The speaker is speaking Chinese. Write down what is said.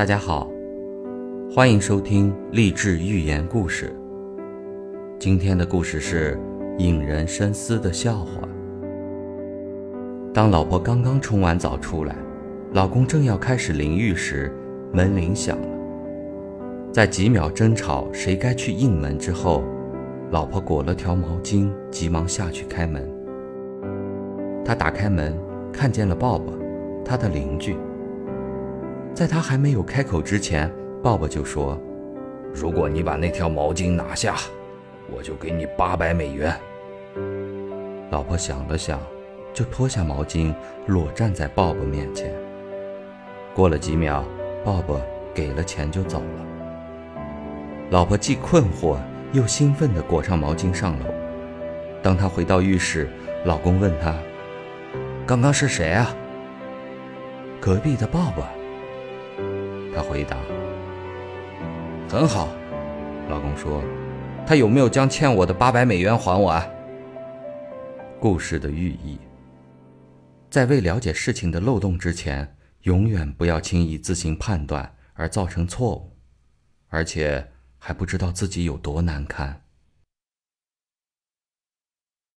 大家好，欢迎收听励志寓言故事。今天的故事是引人深思的笑话。当老婆刚刚冲完澡出来，老公正要开始淋浴时，门铃响了。在几秒争吵谁该去应门之后，老婆裹了条毛巾，急忙下去开门。她打开门，看见了鲍勃，他的邻居。在他还没有开口之前，鲍勃就说：“如果你把那条毛巾拿下，我就给你八百美元。”老婆想了想，就脱下毛巾，裸站在鲍勃面前。过了几秒，鲍勃给了钱就走了。老婆既困惑又兴奋地裹上毛巾上楼。当她回到浴室，老公问她：“刚刚是谁啊？”“隔壁的鲍勃。”他回答：“很好。”老公说：“他有没有将欠我的八百美元还我啊？”故事的寓意：在未了解事情的漏洞之前，永远不要轻易自行判断而造成错误，而且还不知道自己有多难堪。